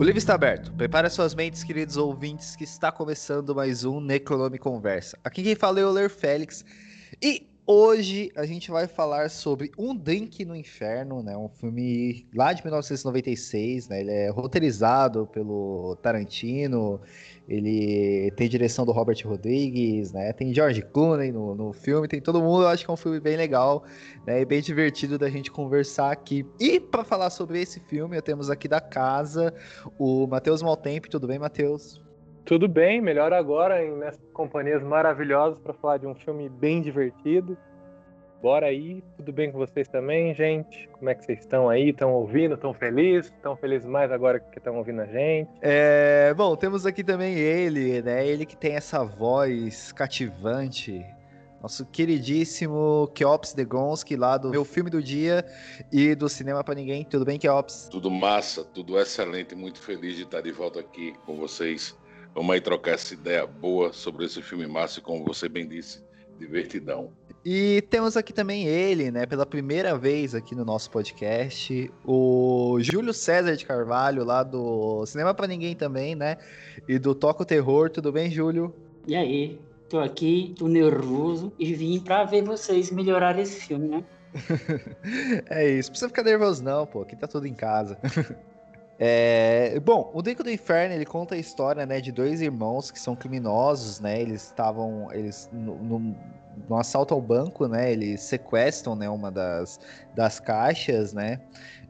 O livro está aberto. Prepare suas mentes, queridos ouvintes, que está começando mais um Necronome Conversa. Aqui quem fala é o Ler Félix. E hoje a gente vai falar sobre Um Drink no Inferno, né? Um filme lá de 1996, né? Ele é roteirizado pelo Tarantino ele tem direção do Robert Rodrigues, né? Tem George Clooney no, no filme, tem todo mundo. Eu acho que é um filme bem legal, né? E bem divertido da gente conversar aqui. E para falar sobre esse filme, temos aqui da casa o Matheus Maltempo. Tudo bem, Matheus? Tudo bem, melhor agora em nessas companhias maravilhosas para falar de um filme bem divertido. Bora aí, tudo bem com vocês também, gente? Como é que vocês estão aí? Estão ouvindo? Estão felizes? Estão felizes mais agora que estão ouvindo a gente? É, bom, temos aqui também ele, né? Ele que tem essa voz cativante. Nosso queridíssimo Keops Degonski, lá do meu filme do dia e do Cinema para Ninguém. Tudo bem, Keops? Tudo massa, tudo excelente. Muito feliz de estar de volta aqui com vocês. Vamos aí trocar essa ideia boa sobre esse filme massa e, como você bem disse, divertidão. E temos aqui também ele, né, pela primeira vez aqui no nosso podcast, o Júlio César de Carvalho, lá do Cinema para Ninguém também, né? E do Toca o Terror. Tudo bem, Júlio? E aí? Tô aqui, tô nervoso e vim para ver vocês melhorar esse filme, né? é isso, precisa ficar nervoso não, pô, aqui tá tudo em casa. É, bom, o Drinco do Inferno ele conta a história né, de dois irmãos que são criminosos, né? Eles estavam, eles no, no, no, assalto ao banco, né? Eles sequestram, né, uma das, das caixas, né?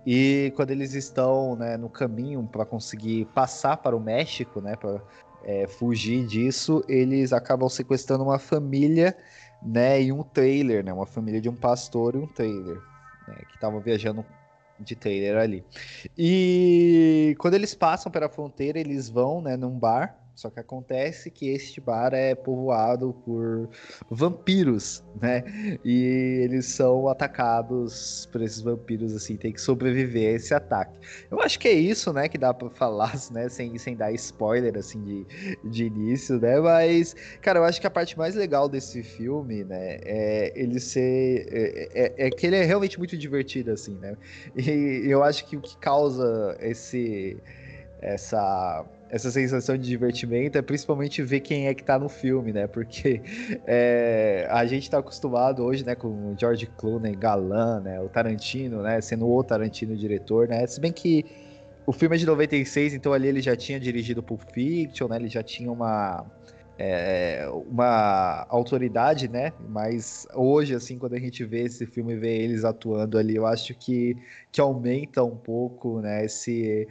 E quando eles estão né, no caminho para conseguir passar para o México, né? Para é, fugir disso, eles acabam sequestrando uma família, né? E um trailer, né? Uma família de um pastor e um trailer, né, que estavam viajando de trailer ali. E quando eles passam pela fronteira, eles vão, né, num bar só que acontece que este bar é povoado por vampiros, né? E eles são atacados por esses vampiros, assim, tem que sobreviver a esse ataque. Eu acho que é isso, né, que dá para falar, né, sem, sem dar spoiler, assim, de, de início, né? Mas, cara, eu acho que a parte mais legal desse filme, né, é ele ser. É, é, é que ele é realmente muito divertido, assim, né? E eu acho que o que causa esse. essa essa sensação de divertimento é principalmente ver quem é que tá no filme, né? Porque é, a gente tá acostumado hoje, né, com o George Clooney, galã, né? O Tarantino, né? Sendo o Tarantino diretor, né? Se bem que o filme é de 96, então ali ele já tinha dirigido Pulp Fiction, né? Ele já tinha uma é, uma autoridade, né? Mas hoje, assim, quando a gente vê esse filme e vê eles atuando ali, eu acho que, que aumenta um pouco, né? Esse,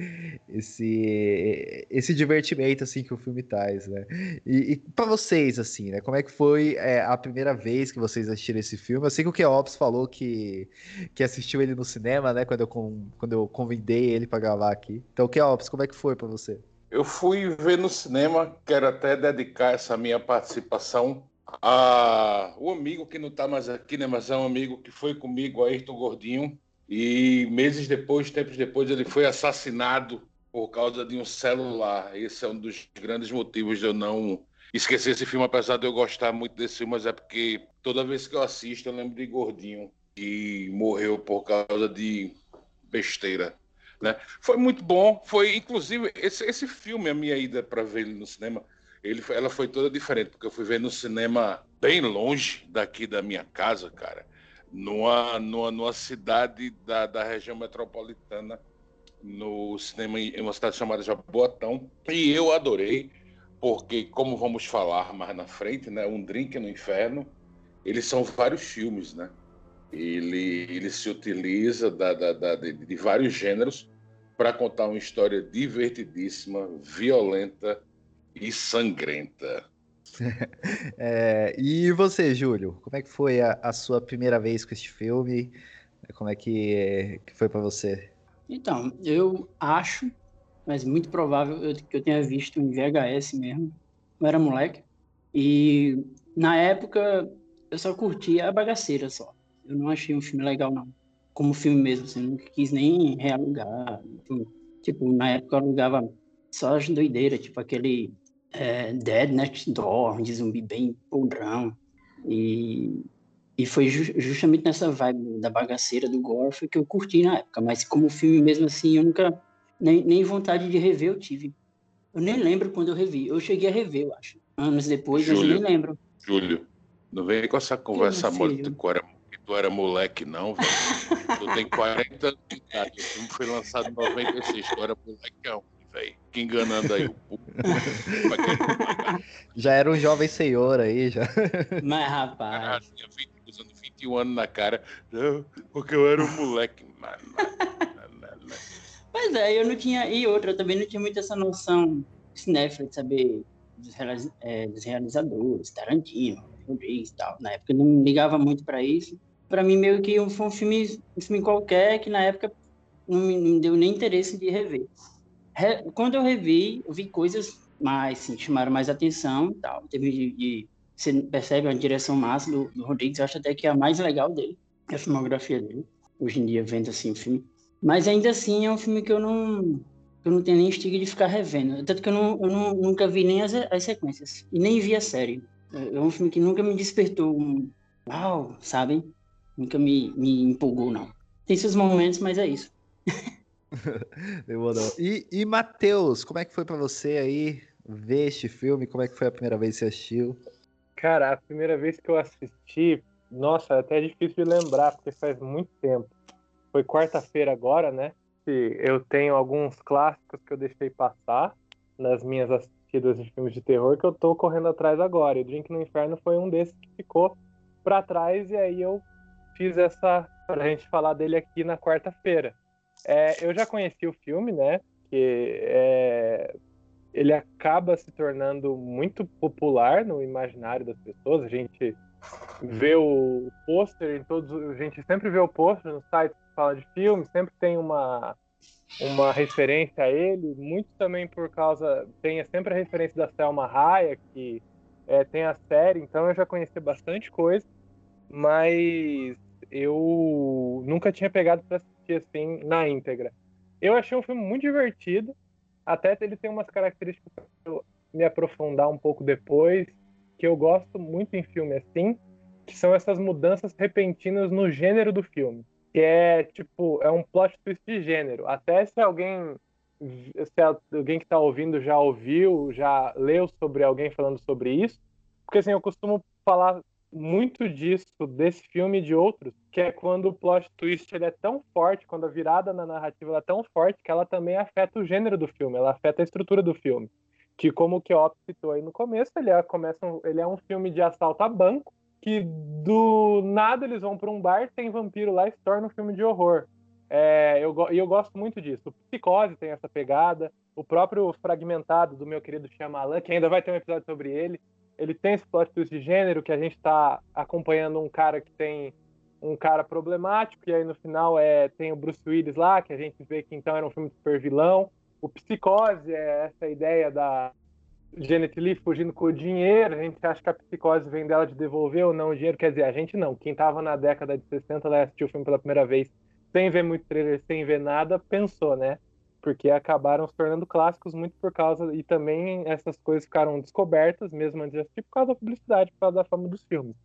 esse, esse divertimento, assim, que o filme traz, né? E, e para vocês, assim, né? Como é que foi é, a primeira vez que vocês assistiram esse filme? Eu sei que o Keops falou que, que assistiu ele no cinema, né? Quando eu, quando eu convidei ele para gravar aqui. Então, Keops, como é que foi para você? Eu fui ver no cinema, quero até dedicar essa minha participação a um amigo que não está mais aqui, né, mas é um amigo que foi comigo, Ayrton Gordinho, e meses depois, tempos depois, ele foi assassinado por causa de um celular. Esse é um dos grandes motivos de eu não esquecer esse filme, apesar de eu gostar muito desse filme, mas é porque toda vez que eu assisto eu lembro de Gordinho, que morreu por causa de besteira. Né? Foi muito bom. Foi, inclusive, esse, esse filme, a minha ida para ver ele no cinema, ele, ela foi toda diferente, porque eu fui ver no cinema bem longe daqui da minha casa, cara, numa, numa, numa cidade da, da região metropolitana, no cinema em uma cidade chamada Jaboatão. E eu adorei, porque, como vamos falar mais na frente, né, Um Drink no Inferno, eles são vários filmes, né? Ele, ele se utiliza da, da, da, de, de vários gêneros para contar uma história divertidíssima, violenta e sangrenta. é, e você, Júlio? Como é que foi a, a, sua primeira vez com este filme? Como é que, que foi para você? Então, eu acho, mas muito provável que eu tenha visto em VHS mesmo. Eu era moleque. E na época eu só curtia a bagaceira só. Eu não achei um filme legal, não como filme mesmo, assim, não quis nem realugar. Enfim. Tipo, na época eu alugava só as doideiras, tipo aquele é, Dead Next Door, de zumbi bem podrão. E, e foi ju justamente nessa vibe da bagaceira do gore que eu curti na época. Mas como filme mesmo assim, eu nunca Nem, nem vontade de rever eu tive. Eu nem lembro quando eu revi. Eu cheguei a rever, eu acho. Anos depois, Júlio, mas eu nem lembro. Júlio, não vem com essa conversa morta era, que tu era moleque, não, velho. tu tem 40 anos de idade. O filme foi lançado em 96. Tu era molecão, velho. Que enganando aí o público. já era um jovem senhor aí, já. Mas, rapaz. Ah, tinha 20, usando 21 anos na cara. Porque eu era um moleque. Pois é, eu não tinha. E outra, eu também não tinha muito essa noção cinéfila de saber dos, é, dos realizadores, Tarantino, Rodrigues e tal. Na época eu não ligava muito para isso. Para mim, meio que foi um filme, um filme qualquer que na época não me, não deu nem interesse de rever. Re, quando eu revi, eu vi coisas mais, assim, chamaram mais atenção tal. Teve de, de, você percebe a direção massa do, do Rodrigues, eu acho até que é a mais legal dele, a filmografia dele. Hoje em dia, vendo assim o filme, mas ainda assim é um filme que eu não, eu não tenho nem estiga de ficar revendo. Tanto que eu, não, eu não, nunca vi nem as, as sequências. E nem vi a série. É um filme que nunca me despertou um uau, sabe? Nunca me, me empolgou, não. Tem seus momentos, mas é isso. Demorou. E, e Matheus, como é que foi para você aí ver este filme? Como é que foi a primeira vez que você assistiu? Cara, a primeira vez que eu assisti, nossa, é até difícil de lembrar, porque faz muito tempo foi quarta-feira agora, né? Eu tenho alguns clássicos que eu deixei passar nas minhas assistidas de filmes de terror que eu tô correndo atrás agora. E o Drink no Inferno foi um desses que ficou para trás e aí eu fiz essa pra gente falar dele aqui na quarta-feira. É, eu já conheci o filme, né? Que é, ele acaba se tornando muito popular no imaginário das pessoas. A gente vê o pôster em todos, a gente sempre vê o pôster no site que fala de filme, sempre tem uma uma referência a ele, muito também por causa tem sempre a referência da Selma Raia que é, tem a série, então eu já conheci bastante coisa, mas eu nunca tinha pegado para assistir assim na íntegra. Eu achei um filme muito divertido, até ele tem umas características para me aprofundar um pouco depois, que eu gosto muito em filme assim, que são essas mudanças repentinas no gênero do filme. Que é tipo, é um plot twist de gênero. Até se alguém se alguém que está ouvindo já ouviu, já leu sobre alguém falando sobre isso, porque assim, eu costumo falar muito disso, desse filme e de outros, que é quando o plot twist ele é tão forte, quando a virada na narrativa é tão forte, que ela também afeta o gênero do filme, ela afeta a estrutura do filme que como o Keop citou aí no começo, ele é, começa um, ele é um filme de assalto a banco, que do nada eles vão para um bar, tem vampiro lá e se torna um filme de horror. É, eu, e eu gosto muito disso. O Psicose tem essa pegada, o próprio Fragmentado do meu querido Shyamalan, que ainda vai ter um episódio sobre ele, ele tem esse plot twist de gênero, que a gente está acompanhando um cara que tem um cara problemático, e aí no final é, tem o Bruce Willis lá, que a gente vê que então era um filme super vilão. O Psicose é essa ideia da Janet Lee fugindo com o dinheiro. A gente acha que a psicose vem dela de devolver ou não o dinheiro. Quer dizer, a gente não. Quem estava na década de 60 lá assistiu o filme pela primeira vez sem ver muito trailer, sem ver nada, pensou, né? Porque acabaram se tornando clássicos muito por causa. E também essas coisas ficaram descobertas, mesmo antes de assistir, por causa da publicidade, por causa da fama dos filmes.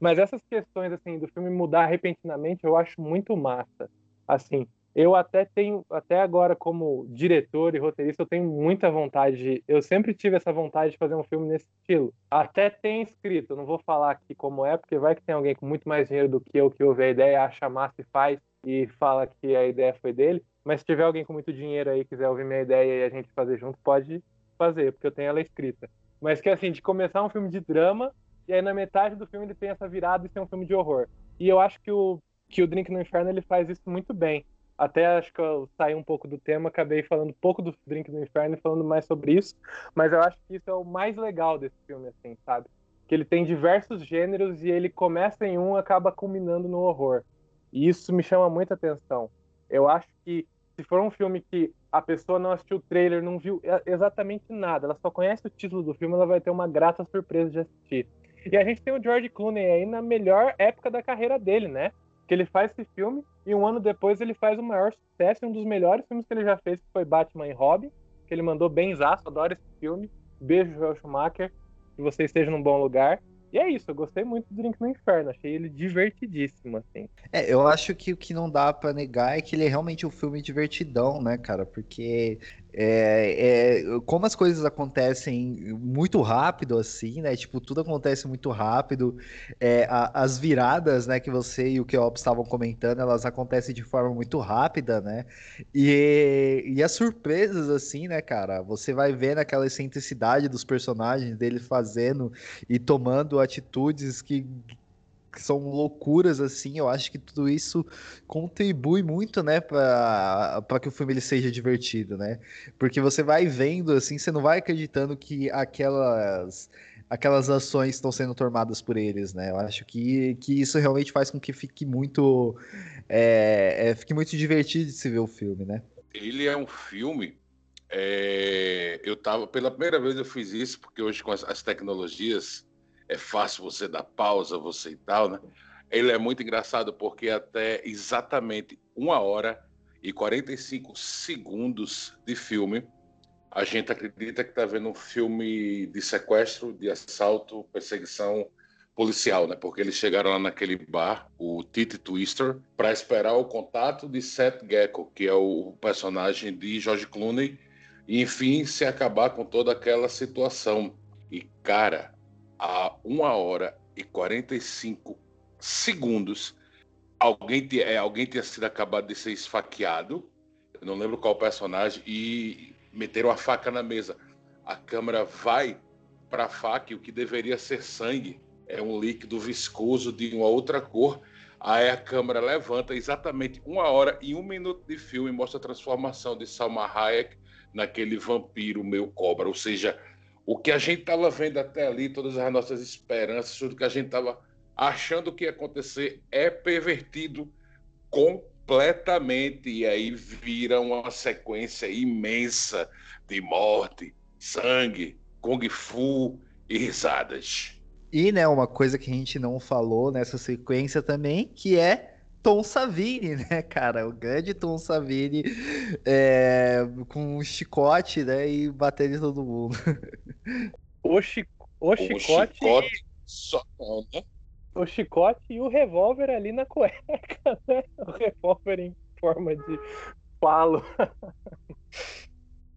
Mas essas questões, assim, do filme mudar repentinamente, eu acho muito massa. Assim, eu até tenho, até agora, como diretor e roteirista, eu tenho muita vontade de. Eu sempre tive essa vontade de fazer um filme nesse estilo. Até tem escrito, não vou falar aqui como é, porque vai que tem alguém com muito mais dinheiro do que eu que ouve a ideia, acha massa e faz e fala que a ideia foi dele. Mas se tiver alguém com muito dinheiro aí quiser ouvir minha ideia e a gente fazer junto, pode fazer, porque eu tenho ela escrita. Mas que assim, de começar um filme de drama, e aí na metade do filme ele tem essa virada e ser um filme de horror. E eu acho que o, que o Drink no Inferno ele faz isso muito bem até acho que eu saí um pouco do tema, acabei falando pouco do Drink do Inferno e falando mais sobre isso, mas eu acho que isso é o mais legal desse filme, assim, sabe? Que ele tem diversos gêneros e ele começa em um acaba culminando no horror. E isso me chama muita atenção. Eu acho que se for um filme que a pessoa não assistiu o trailer, não viu exatamente nada, ela só conhece o título do filme, ela vai ter uma grata surpresa de assistir. E a gente tem o George Clooney aí na melhor época da carreira dele, né? Que ele faz esse filme e um ano depois ele faz o maior sucesso, um dos melhores filmes que ele já fez, que foi Batman e Robin, que ele mandou bem zaço, adoro esse filme. Beijo, Joel Schumacher, que você esteja num bom lugar. E é isso, eu gostei muito do Drink no Inferno, achei ele divertidíssimo, assim. É, eu acho que o que não dá para negar é que ele é realmente um filme divertidão, né, cara? Porque é, é, como as coisas acontecem muito rápido, assim, né? Tipo, tudo acontece muito rápido. É, a, as viradas, né, que você e o Keops estavam comentando, elas acontecem de forma muito rápida, né? E, e as surpresas, assim, né, cara? Você vai vendo aquela excentricidade dos personagens dele fazendo e tomando atitudes que que são loucuras assim, eu acho que tudo isso contribui muito, né, para que o filme ele seja divertido, né? Porque você vai vendo assim, você não vai acreditando que aquelas aquelas ações estão sendo tomadas por eles, né? Eu acho que, que isso realmente faz com que fique muito é, é, fique muito divertido de se ver o filme, né? Ele é um filme é, eu tava pela primeira vez eu fiz isso porque hoje com as, as tecnologias é fácil você dar pausa, você e tal, né? Ele é muito engraçado porque até exatamente uma hora e 45 segundos de filme, a gente acredita que está vendo um filme de sequestro, de assalto, perseguição policial, né? Porque eles chegaram lá naquele bar, o Titi Twister, para esperar o contato de Seth Gecko, que é o personagem de George Clooney, e enfim se acabar com toda aquela situação. E cara, a 1 hora e 45 segundos, alguém, é, alguém tinha sido acabado de ser esfaqueado, eu não lembro qual personagem, e meteram a faca na mesa. A câmera vai para a faca e o que deveria ser sangue é um líquido viscoso de uma outra cor. Aí a câmera levanta exatamente uma hora e um minuto de filme mostra a transformação de Salma Hayek naquele vampiro meu cobra. Ou seja, o que a gente estava vendo até ali, todas as nossas esperanças, tudo que a gente estava achando que ia acontecer, é pervertido completamente. E aí vira uma sequência imensa de morte, sangue, kung fu e risadas. E, né, uma coisa que a gente não falou nessa sequência também, que é Tom Savini, né, cara? O grande Tom Savini é, com um chicote, né, e batendo em todo mundo. O, chi o, chicote. O chicote só né? O chicote e o revólver ali na cueca, né? O revólver em forma de palo.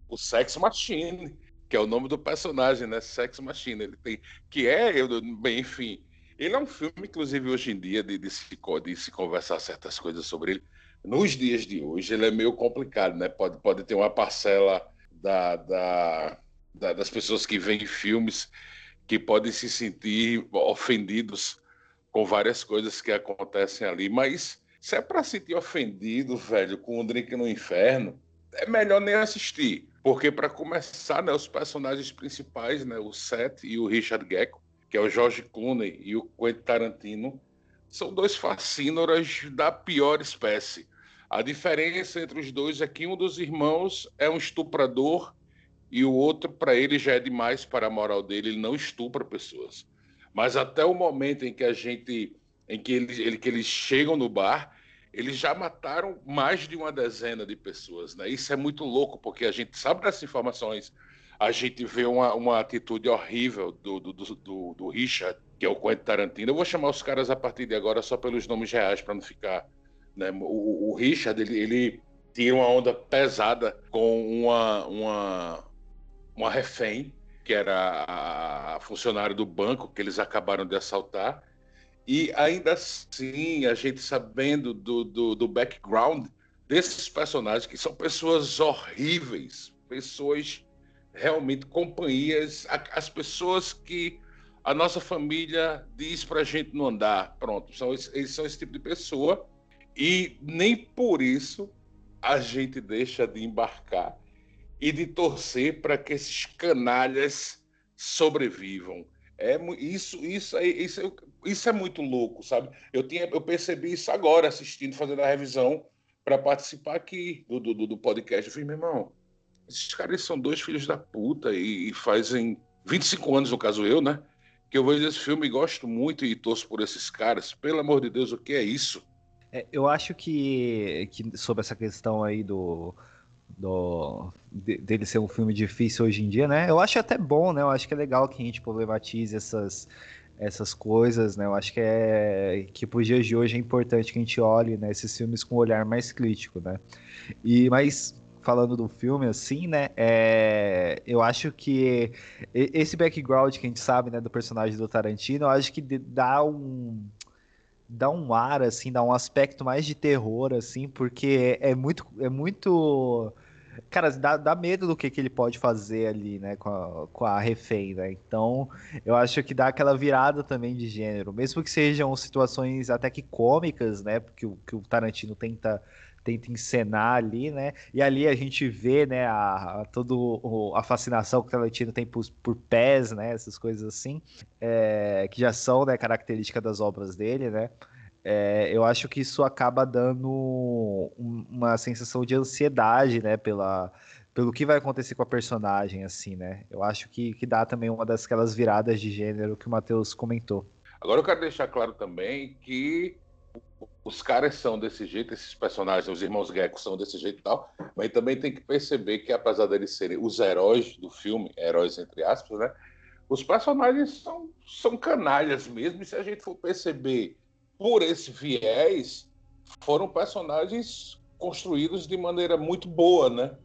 O Sex Machine, que é o nome do personagem, né? Sex Machine. Ele tem. Que é, eu, bem, enfim ele é um filme, inclusive, hoje em dia, de, de, se, de se conversar certas coisas sobre ele. Nos dias de hoje, ele é meio complicado, né? Pode, pode ter uma parcela da, da, da, das pessoas que veem filmes que podem se sentir ofendidos com várias coisas que acontecem ali, mas se é para sentir ofendido, velho, com o Drink no Inferno, é melhor nem assistir. Porque, para começar, né, os personagens principais, né, o Seth e o Richard Gecko, que é o George Clooney e o Quentin Tarantino, são dois fascínoras da pior espécie. A diferença entre os dois é que um dos irmãos é um estuprador e o outro, para ele, já é demais para a moral dele, ele não estupra pessoas. Mas até o momento em que a gente, em que eles, ele, que eles chegam no bar, eles já mataram mais de uma dezena de pessoas. Né? Isso é muito louco, porque a gente sabe dessas informações a gente vê uma, uma atitude horrível do, do, do, do, Richard, que é o Quentin Tarantino. Eu vou chamar os caras a partir de agora só pelos nomes reais para não ficar. Né? O, o, Richard, ele, ele tira uma onda pesada com uma, uma, uma refém, que era a, a funcionária do banco que eles acabaram de assaltar. E ainda assim, a gente sabendo do, do, do background desses personagens, que são pessoas horríveis, pessoas realmente companhias, as pessoas que a nossa família diz para a gente não andar. Pronto, são, eles são esse tipo de pessoa e nem por isso a gente deixa de embarcar e de torcer para que esses canalhas sobrevivam. É isso, isso, é, isso, isso é muito louco, sabe? Eu tinha, eu percebi isso agora assistindo, fazendo a revisão para participar aqui do, do, do podcast. Eu falei, meu irmão, esses caras são dois filhos da puta e, e fazem 25 anos, no caso eu, né? Que eu vejo esse filme e gosto muito e torço por esses caras. Pelo amor de Deus, o que é isso? É, eu acho que, que sobre essa questão aí do, do de, dele ser um filme difícil hoje em dia, né? Eu acho até bom, né? Eu acho que é legal que a gente problematize essas essas coisas, né? Eu acho que é que para dias de hoje é importante que a gente olhe né, esses filmes com um olhar mais crítico, né? E mas falando do filme assim, né? É, eu acho que esse background que a gente sabe, né, do personagem do Tarantino, eu acho que dá um dá um ar assim, dá um aspecto mais de terror assim, porque é muito é muito cara, dá, dá medo do que, que ele pode fazer ali, né, com a, com a refém, né? Então, eu acho que dá aquela virada também de gênero, mesmo que sejam situações até que cômicas, né, porque o, que o Tarantino tenta tenta encenar ali, né? E ali a gente vê, né, a, a todo a fascinação que o Tarantino tem por, por pés, né, essas coisas assim, é, que já são, né, característica das obras dele, né? é, eu acho que isso acaba dando uma sensação de ansiedade, né, pela, pelo que vai acontecer com a personagem, assim, né? Eu acho que, que dá também uma das aquelas viradas de gênero que o Matheus comentou. Agora eu quero deixar claro também que os caras são desse jeito, esses personagens, os irmãos Gecko são desse jeito e tal, mas também tem que perceber que apesar deles serem os heróis do filme, heróis entre aspas, né? Os personagens são, são canalhas mesmo, e se a gente for perceber por esse viés, foram personagens construídos de maneira muito boa, né?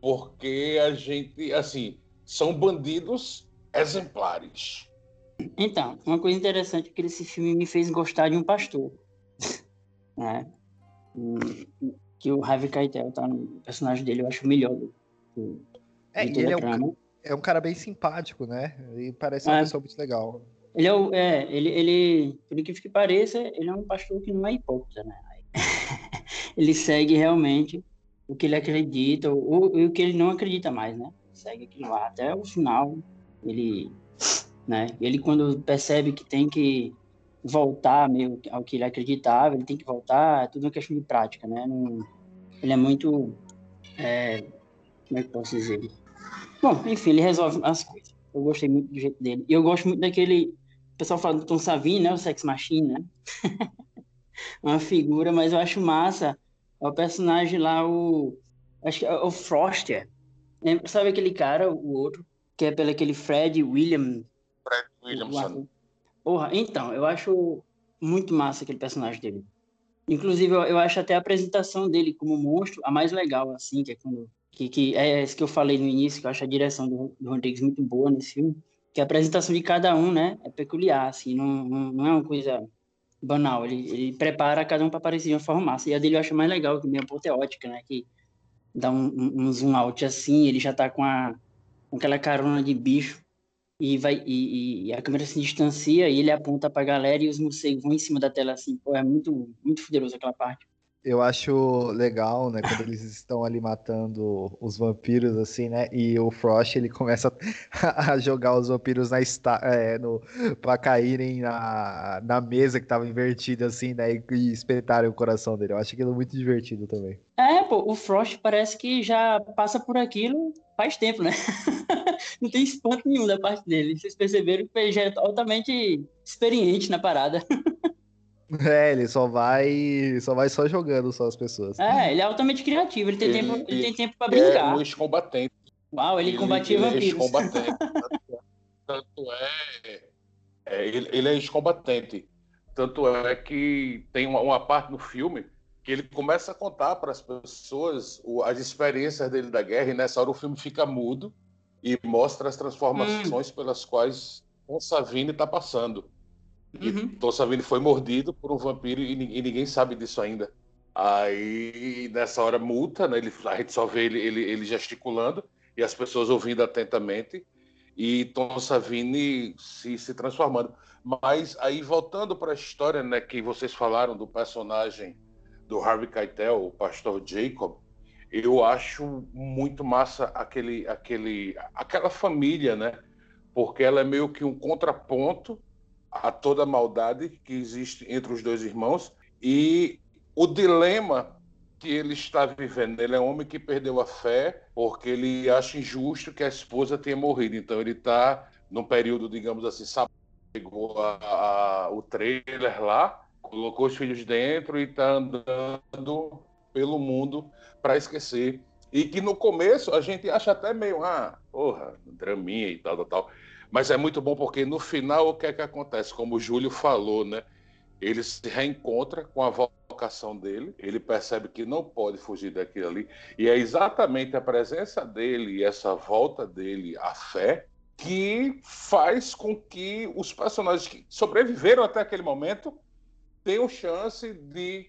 Porque a gente, assim, são bandidos exemplares. Então, uma coisa interessante é que esse filme me fez gostar de um pastor, né? Que o Harvey Keitel tá no personagem dele, eu acho melhor do, do é, ele é um, é um, cara bem simpático, né? E parece uma é. pessoa muito legal. Ele é, o, é ele, ele, por incrível que pareça, ele é um pastor que não é hipócrita, né? ele segue realmente o que ele acredita, ou, ou o que ele não acredita mais, né? Segue aquilo lá até o final. Ele, né? Ele quando percebe que tem que voltar meio ao que ele acreditava, ele tem que voltar, é tudo uma questão de prática, né? Não, ele é muito, é, como é que posso dizer? Bom, enfim, ele resolve as coisas. Eu gostei muito do jeito dele. E eu gosto muito daquele o pessoal fala do Tom Savini, né? O Sex Machine, né? Uma figura, mas eu acho massa é o personagem lá, o. Acho que é o Froster. Sabe aquele cara, o outro, que é pelo aquele Fred William. Fred Williamson. Porra, então, eu acho muito massa aquele personagem dele. Inclusive, eu, eu acho até a apresentação dele como monstro a mais legal, assim, que é quando. Que, que é isso que eu falei no início, que eu acho a direção do, do Rodrigues muito boa nesse filme que a apresentação de cada um, né, é peculiar, assim, não, não, não é uma coisa banal, ele, ele prepara cada um para aparecer de uma forma massa, e a dele eu acho mais legal, que é meio apoteótica, né, que dá um, um, um, zoom out assim, ele já tá com, a, com aquela carona de bicho, e vai e, e, a câmera se distancia, e ele aponta pra galera, e os morcegos vão em cima da tela, assim, pô, é muito, muito poderoso aquela parte eu acho legal, né, quando eles estão ali matando os vampiros, assim, né, e o Frost, ele começa a jogar os vampiros na esta é, no, pra caírem na, na mesa que tava invertida, assim, né, e, e espetarem o coração dele. Eu acho aquilo muito divertido também. É, pô, o Frost parece que já passa por aquilo faz tempo, né? Não tem espanto nenhum da parte dele. Vocês perceberam que ele já é altamente experiente na parada. É, ele só vai. Só vai só jogando só as pessoas. É, ele é altamente criativo, ele tem ele, tempo, ele tem tempo pra brincar. É um ex-combatente. Uau, ele, ele combatia ele é vampiros. É ex-combatente. tanto é. é ele, ele, é ex-combatente. Tanto é que tem uma, uma, parte no filme que ele começa a contar para as pessoas as experiências dele da guerra, e nessa hora o filme fica mudo e mostra as transformações hum. pelas quais o Savini está passando. Uhum. Tom Savini foi mordido por um vampiro e, e, ninguém sabe disso ainda. Aí, nessa hora, multa, né? Ele, a gente só vê ele, ele, ele gesticulando e as pessoas ouvindo atentamente e Tom Savini se, se transformando. Mas aí, voltando para a história né, que vocês falaram do personagem do Harvey Keitel, o pastor Jacob, eu acho muito massa aquele, aquele, aquela família, né? Porque ela é meio que um contraponto a toda a maldade que existe entre os dois irmãos e o dilema que ele está vivendo. Ele é um homem que perdeu a fé porque ele acha injusto que a esposa tenha morrido. Então ele está num período, digamos assim, pegou a, a, o trailer lá, colocou os filhos dentro e está andando pelo mundo para esquecer. E que no começo a gente acha até meio, ah, porra, draminha e tal, tal, tal. Mas é muito bom porque no final o que é que acontece? Como o Júlio falou, né? Ele se reencontra com a vocação dele, ele percebe que não pode fugir daquilo ali, e é exatamente a presença dele e essa volta dele à fé que faz com que os personagens que sobreviveram até aquele momento tenham chance de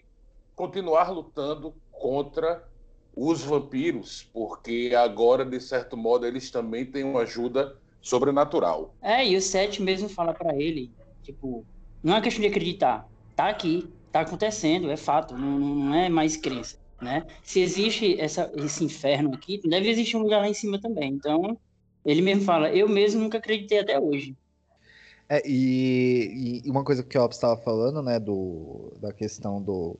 continuar lutando contra os vampiros, porque agora, de certo modo, eles também têm uma ajuda sobrenatural. É, e o Seth mesmo fala para ele, tipo, não é questão de acreditar, tá aqui, tá acontecendo, é fato, não, não é mais crença, né? Se existe essa, esse inferno aqui, deve existir um lugar lá em cima também. Então, ele mesmo fala, eu mesmo nunca acreditei até hoje. É, e, e uma coisa que o Ops estava falando, né, do, da questão do,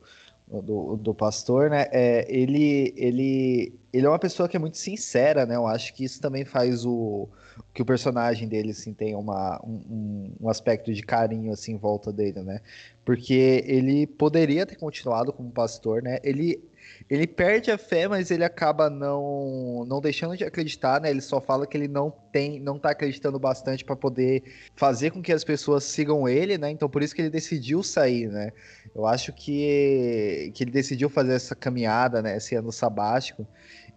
do, do pastor, né? É, ele, ele, ele é uma pessoa que é muito sincera, né? Eu acho que isso também faz o que o personagem dele assim tenha uma, um, um aspecto de carinho assim em volta dele, né? Porque ele poderia ter continuado como pastor, né? Ele ele perde a fé, mas ele acaba não não deixando de acreditar, né? Ele só fala que ele não tem, não tá acreditando bastante para poder fazer com que as pessoas sigam ele, né? Então por isso que ele decidiu sair, né? Eu acho que que ele decidiu fazer essa caminhada, né, esse ano sabático.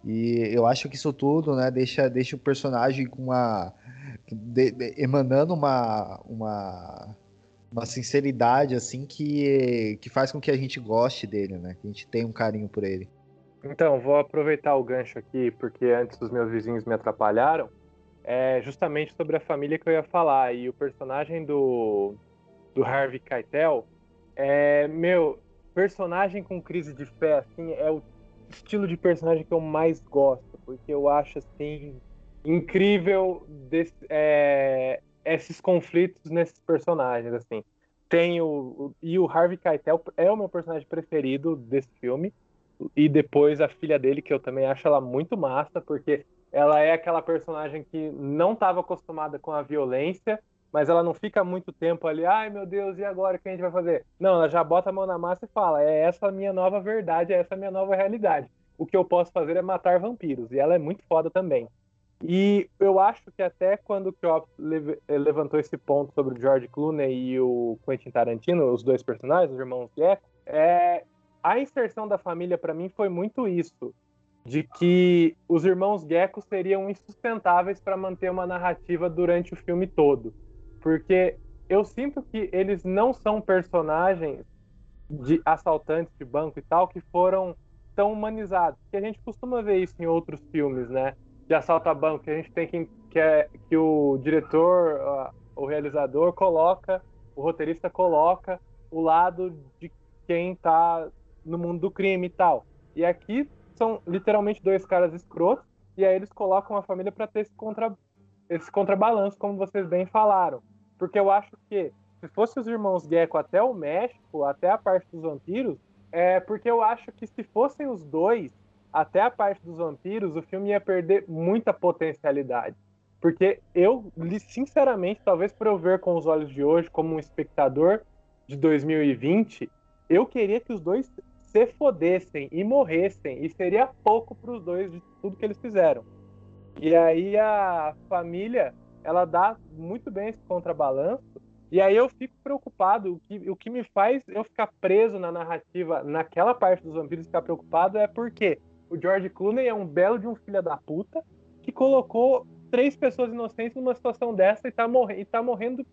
E eu acho que isso tudo, né, deixa deixa o personagem com uma de, de, emanando uma uma uma sinceridade assim que, que faz com que a gente goste dele, né? Que a gente tenha um carinho por ele. Então, vou aproveitar o gancho aqui, porque antes os meus vizinhos me atrapalharam. É justamente sobre a família que eu ia falar. E o personagem do, do Harvey Keitel é, meu, personagem com crise de fé, assim, é o estilo de personagem que eu mais gosto, porque eu acho, assim, incrível desse, é, esses conflitos nesses personagens, assim. Tem o, o, e o Harvey Keitel é o meu personagem preferido desse filme. E depois a filha dele, que eu também acho ela muito massa, porque ela é aquela personagem que não estava acostumada com a violência, mas ela não fica muito tempo ali, ai meu Deus, e agora o que a gente vai fazer? Não, ela já bota a mão na massa e fala: é essa a minha nova verdade, é essa a minha nova realidade. O que eu posso fazer é matar vampiros. E ela é muito foda também. E eu acho que até quando o Klopp eh, levantou esse ponto sobre o George Clooney e o Quentin Tarantino, os dois personagens, os irmãos Gecko, é, a inserção da família para mim foi muito isso, de que os irmãos Gecko seriam insustentáveis para manter uma narrativa durante o filme todo, porque eu sinto que eles não são personagens de assaltantes de banco e tal que foram tão humanizados, porque a gente costuma ver isso em outros filmes, né? De assalto a banco, que a gente tem que que, é, que o diretor, o realizador coloca, o roteirista coloca o lado de quem está no mundo do crime e tal. E aqui são literalmente dois caras escrotos, e aí eles colocam a família para ter esse, contra, esse contrabalanço, como vocês bem falaram. Porque eu acho que se fosse os irmãos Gecko até o México, até a parte dos vampiros, é porque eu acho que se fossem os dois, até a parte dos vampiros, o filme ia perder muita potencialidade. Porque eu, sinceramente, talvez por eu ver com os olhos de hoje, como um espectador de 2020, eu queria que os dois se fodessem e morressem, e seria pouco para os dois de tudo que eles fizeram. E aí a família, ela dá muito bem esse contrabalanço, e aí eu fico preocupado, o que, o que me faz eu ficar preso na narrativa, naquela parte dos vampiros ficar preocupado é porque o George Clooney é um belo de um filho da puta que colocou três pessoas inocentes numa situação dessa e tá, morre e tá morrendo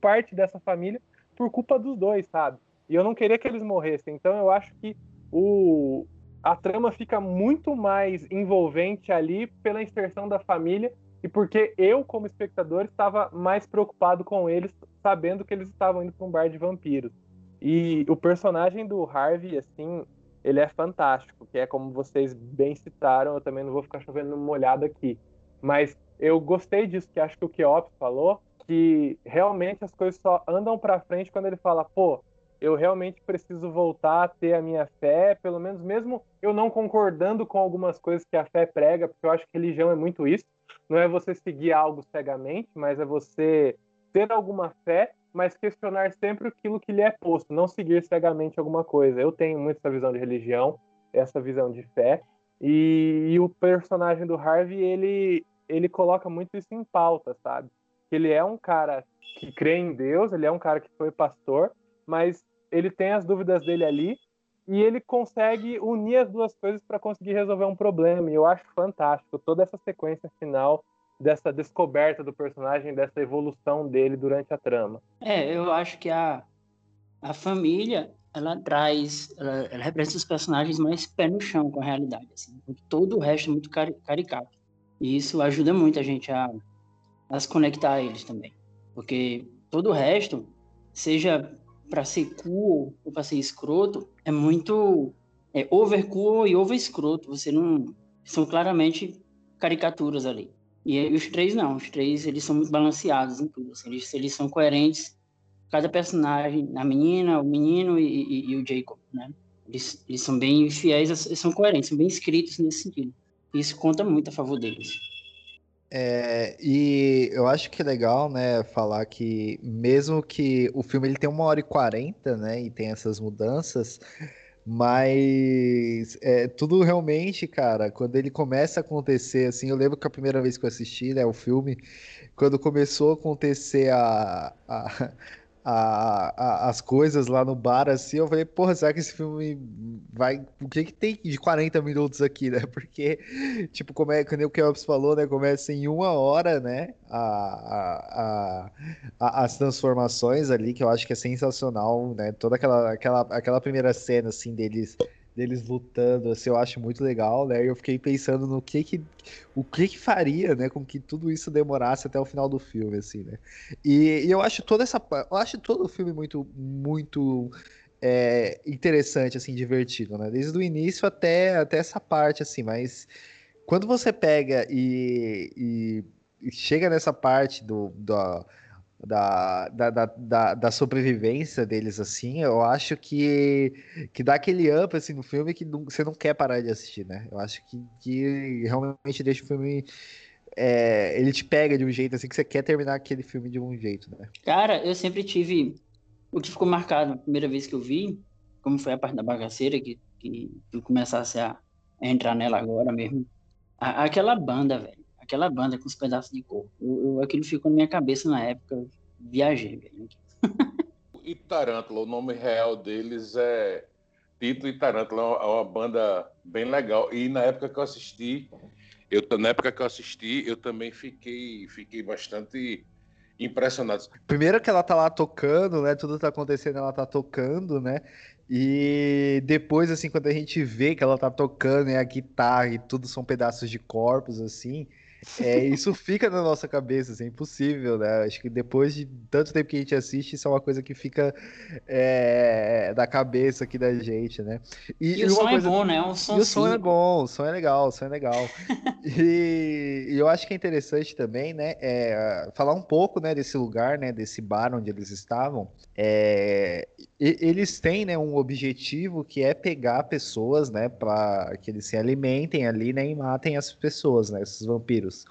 parte dessa família por culpa dos dois, sabe? E eu não queria que eles morressem. Então eu acho que o, a trama fica muito mais envolvente ali pela inserção da família e porque eu, como espectador, estava mais preocupado com eles, sabendo que eles estavam indo para um bar de vampiros. E o personagem do Harvey, assim, ele é fantástico, que é como vocês bem citaram, eu também não vou ficar chovendo molhado aqui. Mas eu gostei disso, que acho que o Keops falou, que realmente as coisas só andam para frente quando ele fala, pô, eu realmente preciso voltar a ter a minha fé, pelo menos mesmo eu não concordando com algumas coisas que a fé prega, porque eu acho que religião é muito isso. Não é você seguir algo cegamente, mas é você ter alguma fé mas questionar sempre aquilo que lhe é posto, não seguir cegamente alguma coisa. Eu tenho muito essa visão de religião, essa visão de fé, e, e o personagem do Harvey, ele, ele coloca muito isso em pauta, sabe? ele é um cara que crê em Deus, ele é um cara que foi pastor, mas ele tem as dúvidas dele ali e ele consegue unir as duas coisas para conseguir resolver um problema. E eu acho fantástico toda essa sequência final dessa descoberta do personagem, dessa evolução dele durante a trama. É, eu acho que a, a família ela traz, ela, ela representa os personagens mais pé no chão com a realidade, assim, todo o resto é muito caricato. E isso ajuda muito a gente a, a se conectar a eles também. Porque todo o resto, seja para ser cool ou para ser escroto, é muito é over cool e over escroto. Você não são claramente caricaturas ali. E, e os três não, os três eles são muito balanceados em tudo. Assim, eles, eles são coerentes. Cada personagem, a menina, o menino e, e, e o Jacob, né? Eles, eles são bem fiéis, eles são coerentes, são bem escritos nesse sentido. Isso conta muito a favor deles. É, e eu acho que é legal, né, falar que mesmo que o filme ele tem uma hora e quarenta, né, e tem essas mudanças, mas é, tudo realmente, cara, quando ele começa a acontecer, assim, eu lembro que a primeira vez que eu assisti, né, o filme, quando começou a acontecer a, a a, a, as coisas lá no bar, assim, eu falei, porra, será que esse filme vai. O que que tem de 40 minutos aqui, né? Porque, tipo, como é que o Kelps falou, né? Começa em uma hora, né? A, as transformações ali, que eu acho que é sensacional, né? Toda aquela, aquela, aquela primeira cena, assim, deles deles lutando, assim, eu acho muito legal, né? E eu fiquei pensando no que que o que que faria, né, com que tudo isso demorasse até o final do filme, assim, né? E, e eu acho toda essa, eu acho todo o filme muito muito é, interessante, assim, divertido, né? Desde o início até até essa parte, assim, mas quando você pega e, e chega nessa parte do, do da, da, da, da, sobrevivência deles, assim, eu acho que, que dá aquele up assim, no filme que não, você não quer parar de assistir, né? Eu acho que, que realmente deixa o filme. É, ele te pega de um jeito assim que você quer terminar aquele filme de um jeito, né? Cara, eu sempre tive. O que ficou marcado na primeira vez que eu vi, como foi a parte da bagaceira, que, que tu começasse a, a entrar nela agora mesmo. A, aquela banda, velho aquela banda com os pedaços de corpo. Eu, eu, aquilo ficou na minha cabeça na época, viajei. e Tarântula, o nome real deles é Tito e Tarântula, é uma banda bem legal. E na época que eu assisti, eu, na época que eu assisti, eu também fiquei, fiquei bastante impressionado. Primeiro que ela tá lá tocando, né? Tudo tá acontecendo, ela tá tocando, né? E depois, assim, quando a gente vê que ela tá tocando e a guitarra e tudo são pedaços de corpos, assim, é, isso fica na nossa cabeça, assim, é impossível, né? Acho que depois de tanto tempo que a gente assiste, isso é uma coisa que fica é, da cabeça aqui da gente, né? E, e o som é coisa... é bom, né? Um som e o som é bom, o som é legal, o som é legal. e, e, eu acho que é interessante também, né? É, falar um pouco, né, desse lugar, né? Desse bar onde eles estavam. É, eles têm, né, um objetivo que é pegar pessoas, né, para que eles se alimentem ali, né, e matem as pessoas, né, esses vampiros.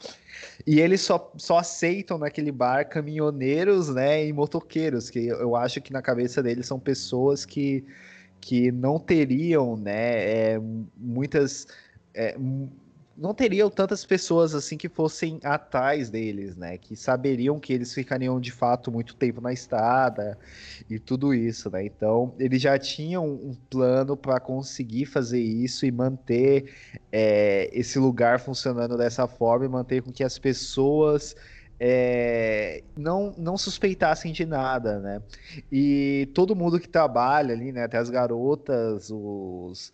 E eles só, só aceitam naquele bar caminhoneiros, né, e motoqueiros, que eu acho que na cabeça deles são pessoas que, que não teriam, né, é, muitas... É, não teriam tantas pessoas assim que fossem atrás deles, né? Que saberiam que eles ficariam de fato muito tempo na estrada e tudo isso, né? Então eles já tinham um plano para conseguir fazer isso e manter é, esse lugar funcionando dessa forma e manter com que as pessoas é, não, não suspeitassem de nada, né? E todo mundo que trabalha ali, né? Até as garotas, os,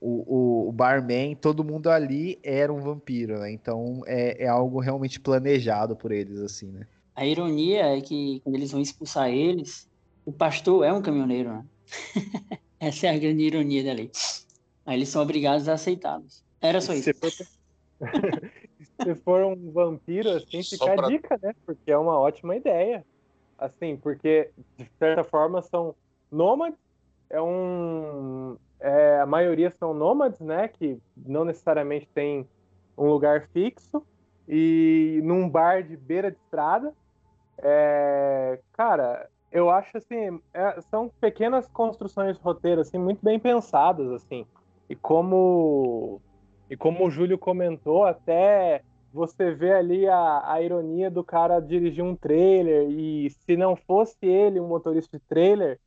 o, o, o barman, todo mundo ali era um vampiro, né? Então é, é algo realmente planejado por eles, assim, né? A ironia é que quando eles vão expulsar eles, o pastor é um caminhoneiro, né? Essa é a grande ironia da lei. Aí eles são obrigados a aceitá-los. Era só isso. se for um vampiro, assim, fica pra... a dica, né? Porque é uma ótima ideia. Assim, porque, de certa forma, são nômades, é um... É, a maioria são nômades, né? Que não necessariamente tem um lugar fixo. E num bar de beira de estrada. É, cara, eu acho assim, é, são pequenas construções de roteiro, assim, muito bem pensadas, assim. E como e como o Júlio comentou, até você vê ali a, a ironia do cara dirigir um trailer e se não fosse ele um motorista de trailer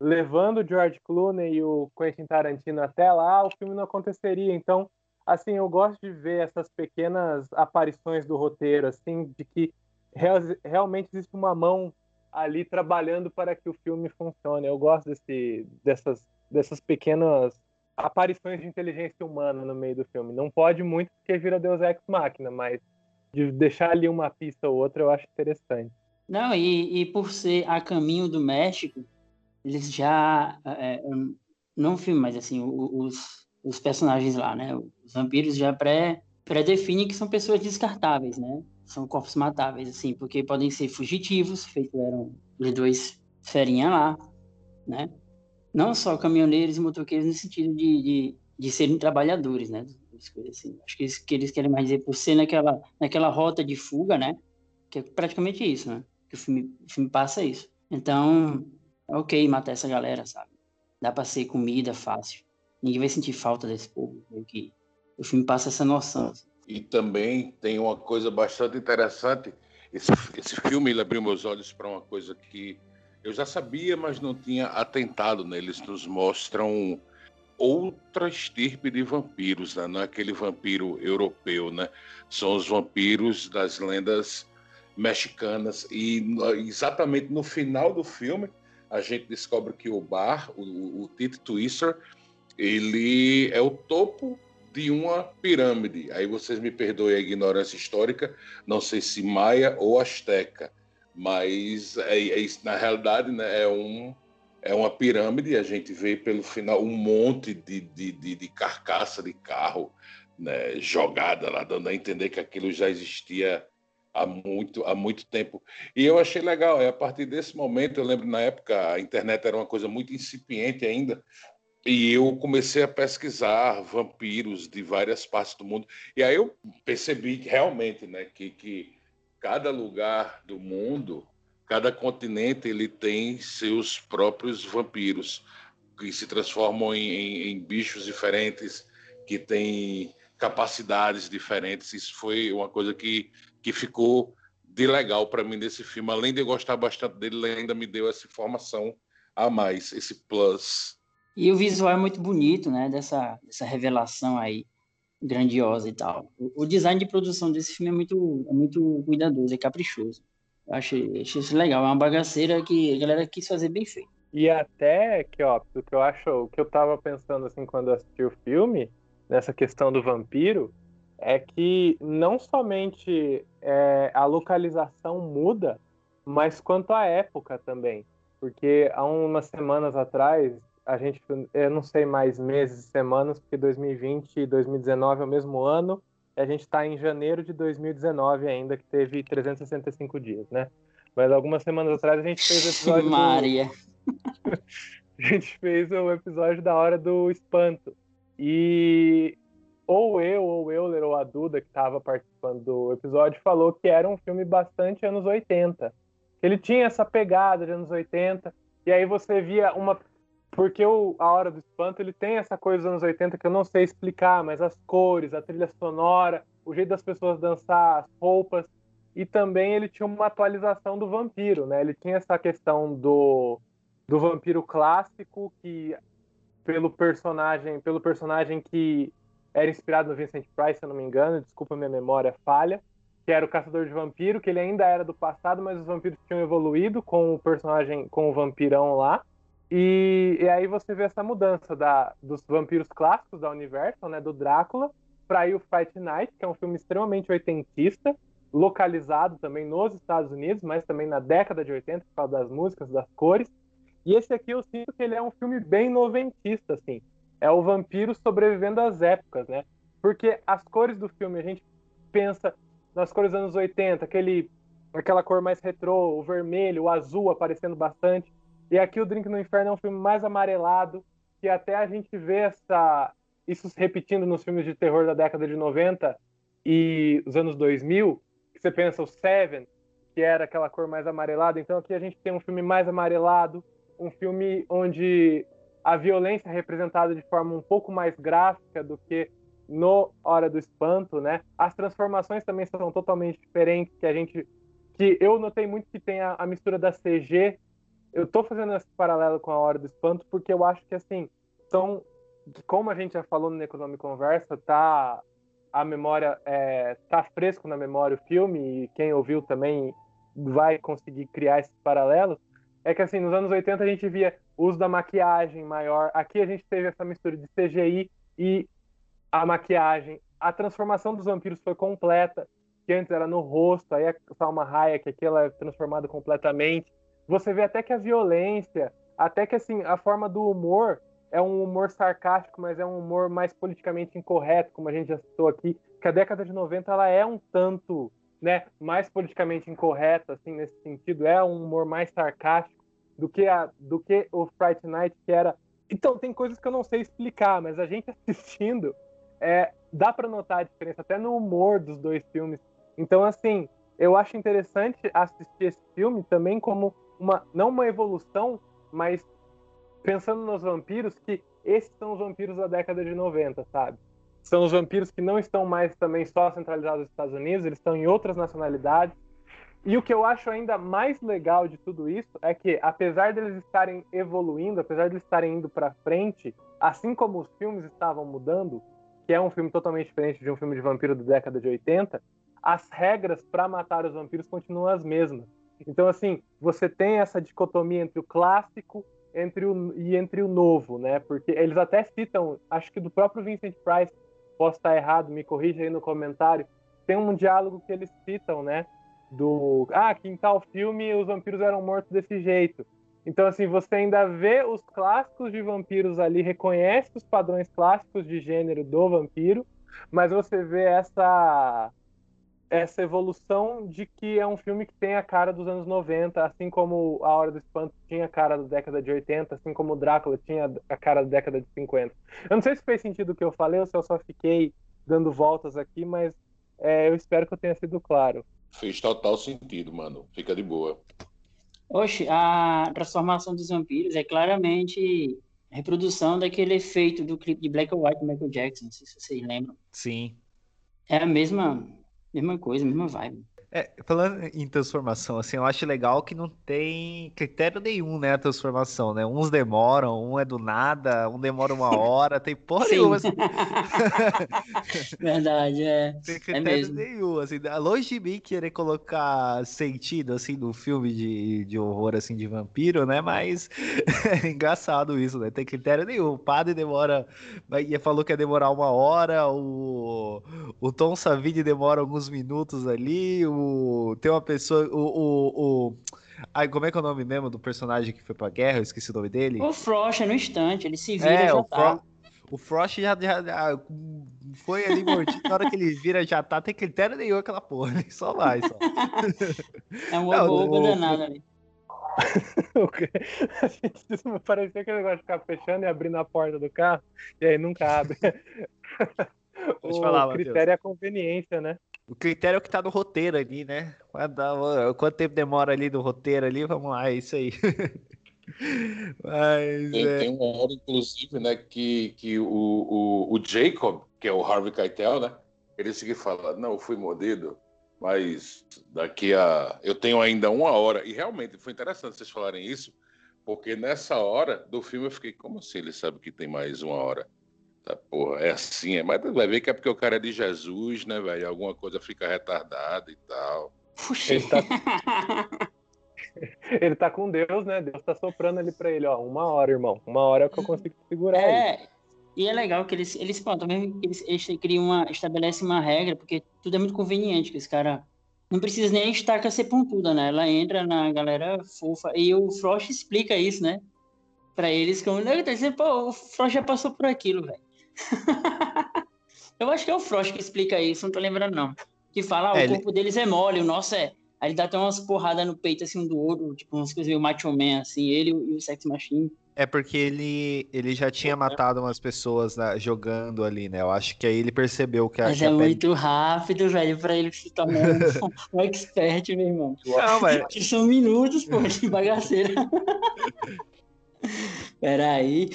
levando o George Clooney e o Quentin Tarantino até lá, o filme não aconteceria. Então, assim, eu gosto de ver essas pequenas aparições do roteiro, assim, de que real, realmente existe uma mão ali trabalhando para que o filme funcione. Eu gosto desse, dessas, dessas pequenas aparições de inteligência humana no meio do filme. Não pode muito porque vira Deus Ex Machina, mas de deixar ali uma pista ou outra eu acho interessante. Não, e, e por ser a caminho do México, eles já. É, é não filme, mas assim, os, os personagens lá, né? Os vampiros já pré, pré-definem que são pessoas descartáveis, né? São corpos matáveis, assim, porque podem ser fugitivos, feito eram os dois ferinha lá, né? Não só caminhoneiros e motoqueiros no sentido de, de, de serem trabalhadores, né? Assim. Acho que eles, que eles querem mais dizer por ser naquela, naquela rota de fuga, né? Que é praticamente isso, né? Que o filme, o filme passa isso. Então, é ok matar essa galera, sabe? Dá pra ser comida fácil. Ninguém vai sentir falta desse povo. Que o filme passa essa noção. Assim. E também tem uma coisa bastante interessante. Esse, esse filme ele abriu meus olhos para uma coisa que eu já sabia, mas não tinha atentado. Né? Eles nos mostram outra estirpe de vampiros, né? não é aquele vampiro europeu, né? São os vampiros das lendas mexicanas. E exatamente no final do filme, a gente descobre que o bar, o, o Tito Twister, ele é o topo de uma pirâmide. Aí vocês me perdoem a ignorância histórica, não sei se maia ou asteca, mas é, é na realidade né, é, um, é uma pirâmide. A gente vê pelo final um monte de, de, de, de carcaça de carro né, jogada lá, dando a entender que aquilo já existia há muito, há muito tempo. E eu achei legal, é a partir desse momento, eu lembro na época a internet era uma coisa muito incipiente ainda, e eu comecei a pesquisar vampiros de várias partes do mundo. E aí eu percebi realmente né, que, que cada lugar do mundo, cada continente, ele tem seus próprios vampiros, que se transformam em, em, em bichos diferentes, que têm capacidades diferentes. Isso foi uma coisa que que ficou de legal para mim nesse filme. Além de eu gostar bastante dele, ele ainda me deu essa informação a mais, esse plus. E o visual é muito bonito, né? Dessa, dessa revelação aí grandiosa e tal. O, design de produção desse filme é muito, é muito cuidadoso, é caprichoso. Eu achei, achei isso legal. É uma bagaceira que a galera quis fazer bem feito. E até que, ó, o que eu acho, o que eu tava pensando assim quando assisti o filme, nessa questão do vampiro, é que não somente é, a localização muda, mas quanto à época também. Porque há umas semanas atrás, a gente, eu não sei mais meses e semanas, porque 2020 e 2019 é o mesmo ano, e a gente está em janeiro de 2019 ainda, que teve 365 dias, né? Mas algumas semanas atrás a gente fez o episódio. Maria! Do... a gente fez o episódio da Hora do Espanto. E ou eu, ou Euler, ou a Duda, que estava participando do episódio, falou que era um filme bastante anos 80. Ele tinha essa pegada de anos 80, e aí você via uma. Porque o A Hora do Espanto ele tem essa coisa dos anos 80 que eu não sei explicar, mas as cores, a trilha sonora, o jeito das pessoas dançar, as roupas, e também ele tinha uma atualização do vampiro, né? Ele tinha essa questão do, do vampiro clássico que pelo personagem, pelo personagem que era inspirado no Vincent Price, se eu não me engano, desculpa minha memória falha, que era o caçador de vampiro, que ele ainda era do passado, mas os vampiros tinham evoluído com o personagem, com o vampirão lá. E, e aí você vê essa mudança da, dos vampiros clássicos da Universal, né, do Drácula, para aí o Fight Night, que é um filme extremamente oitentista, localizado também nos Estados Unidos, mas também na década de 80, por causa das músicas, das cores. E esse aqui eu sinto que ele é um filme bem noventista, assim é o vampiro sobrevivendo às épocas, né? Porque as cores do filme, a gente pensa nas cores dos anos 80, aquele, aquela cor mais retrô, o vermelho, o azul aparecendo bastante. E aqui o Drink no Inferno é um filme mais amarelado, que até a gente vê essa, isso se repetindo nos filmes de terror da década de 90 e os anos 2000, que você pensa o Seven, que era aquela cor mais amarelada. Então aqui a gente tem um filme mais amarelado, um filme onde a violência é representada de forma um pouco mais gráfica do que no Hora do Espanto, né? As transformações também são totalmente diferentes, que a gente que eu notei muito que tem a, a mistura da CG. Eu tô fazendo esse paralelo com a Hora do Espanto porque eu acho que assim, são como a gente já falou no Necronome Conversa, tá a memória é, tá fresco na memória o filme e quem ouviu também vai conseguir criar esses paralelos. É que assim, nos anos 80 a gente via uso da maquiagem maior. Aqui a gente teve essa mistura de CGI e a maquiagem. A transformação dos vampiros foi completa, que antes era no rosto, aí a Salma Hayek, aqui ela é transformada completamente. Você vê até que a violência, até que assim, a forma do humor é um humor sarcástico, mas é um humor mais politicamente incorreto, como a gente já citou aqui, que a década de 90 ela é um tanto, né, mais politicamente incorreta assim nesse sentido, é um humor mais sarcástico do que a do que o Fright Night que era. Então, tem coisas que eu não sei explicar, mas a gente assistindo é, dá para notar a diferença até no humor dos dois filmes. Então, assim, eu acho interessante assistir esse filme também como uma não uma evolução, mas pensando nos vampiros, que esses são os vampiros da década de 90, sabe? São os vampiros que não estão mais também só centralizados nos Estados Unidos, eles estão em outras nacionalidades. E o que eu acho ainda mais legal de tudo isso é que, apesar deles estarem evoluindo, apesar de eles estarem indo para frente, assim como os filmes estavam mudando, que é um filme totalmente diferente de um filme de vampiro da década de 80, as regras para matar os vampiros continuam as mesmas. Então, assim, você tem essa dicotomia entre o clássico entre o, e entre o novo, né? Porque eles até citam, acho que do próprio Vincent Price, posso estar errado, me corrija aí no comentário, tem um diálogo que eles citam, né? Do, ah, que em tal filme os vampiros eram mortos desse jeito. Então, assim, você ainda vê os clássicos de vampiros ali, reconhece os padrões clássicos de gênero do vampiro, mas você vê essa essa evolução de que é um filme que tem a cara dos anos 90, assim como A Hora do Espanto tinha a cara da década de 80, assim como o Drácula tinha a cara da década de 50. Eu não sei se fez sentido o que eu falei ou se eu só fiquei dando voltas aqui, mas é, eu espero que eu tenha sido claro. Fez total sentido, mano. Fica de boa. Oxe, a transformação dos vampiros é claramente reprodução daquele efeito do clipe de Black and White do Michael Jackson, não sei se vocês lembram. Sim. É a mesma Mesma coisa, mesma vibe. É, falando em transformação, assim, eu acho legal que não tem critério nenhum, né, a transformação, né? Uns demoram, um é do nada, um demora uma hora, tem porra Sim. nenhuma. Assim, Verdade, é. tem É critério mesmo. nenhum, assim, longe de mim querer colocar sentido, assim, no filme de, de horror, assim, de vampiro, né? Mas é engraçado isso, né? Tem critério nenhum. O padre demora, e falou que ia demorar uma hora, o, o Tom Savini demora alguns minutos ali, o, tem uma pessoa, o, o, o- ai, como é que é o nome mesmo do personagem que foi pra guerra? Eu esqueci o nome dele. O Frost é no instante, ele se vira É, já o, tá. Fro o Frost já, já- já foi ali mordido, na hora que ele vira já tá, tem critério nenhum aquela porra, ele só vai, só. É um Não, oba o- danado ali. O quê? A gente disse- parecia aquele negócio de ficar fechando e abrindo a porta do carro, e aí nunca abre. O falar, Matheus. critério é a conveniência, né? O critério é o que tá no roteiro ali, né? Quanto, quanto tempo demora ali no roteiro ali, vamos lá, é isso aí. Mas, Tem, é, tem uma hora, inclusive, né, que, que o, o, o Jacob, que é o Harvey Keitel, né, ele segue fala, não, eu fui mordido, mas daqui a... Eu tenho ainda uma hora. E realmente foi interessante vocês falarem isso, porque nessa hora do filme eu fiquei, como assim ele sabe que tem mais uma hora? Tá, porra, é assim, é, mas vai ver que é porque o cara é de Jesus, né, velho? Alguma coisa fica retardada e tal. Puxa. Ele tá, ele tá com Deus, né? Deus tá soprando ali pra ele, ó, uma hora, irmão. Uma hora é o que eu consigo segurar aí. É, e é legal que eles, eles pronto, mesmo que eles, eles criam uma, estabelecem uma regra, porque tudo é muito conveniente, que esse cara não precisa nem estaca ser pontuda, né? Ela entra na galera fofa, e o Frost explica isso, né? Pra eles, como, né, tá dizendo, pô, o Frost já passou por aquilo, velho. Eu acho que é o Frost que explica isso, não tô lembrando, não. Que fala, ah, É, o ele- corpo deles é mole, o nosso é. Aí ele dá até umas porradas no peito, assim, um do outro, tipo, umas coisas meio macho man, assim, ele e o- Sex Machine. é porque ele, ele já tinha matado umas pessoas né, jogando ali, né? Eu acho que aí ele percebeu que a, Mas que é a pele- muito rápido, velho, pra ele se tornar um, um expert, meu irmão. Não, mas Que são minutos, pô, de bagaceira. Peraí.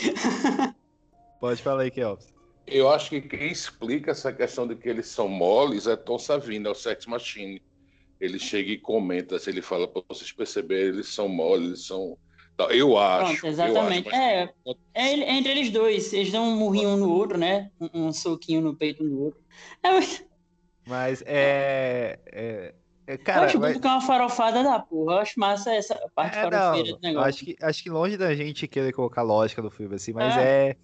pode falar aí, Kelps. Eu acho que quem explica essa questão de que eles são moles é Tom Savini, é o Sex Machine. Ele chega e comenta, se ele fala, para vocês perceberem, eles são moles, eles são. Eu acho. Pronto, exatamente. Eu acho, mas... é, é, entre eles dois. Eles dão um murrinho um no outro, né? Um, um soquinho no peito um do outro. É, mas... mas é, é, é, cara, eu acho mas... que é uma farofada da porra. Eu acho massa essa parte é, farofeira não, do negócio. Acho que, acho que longe da gente querer colocar lógica no filme, assim, mas é. é,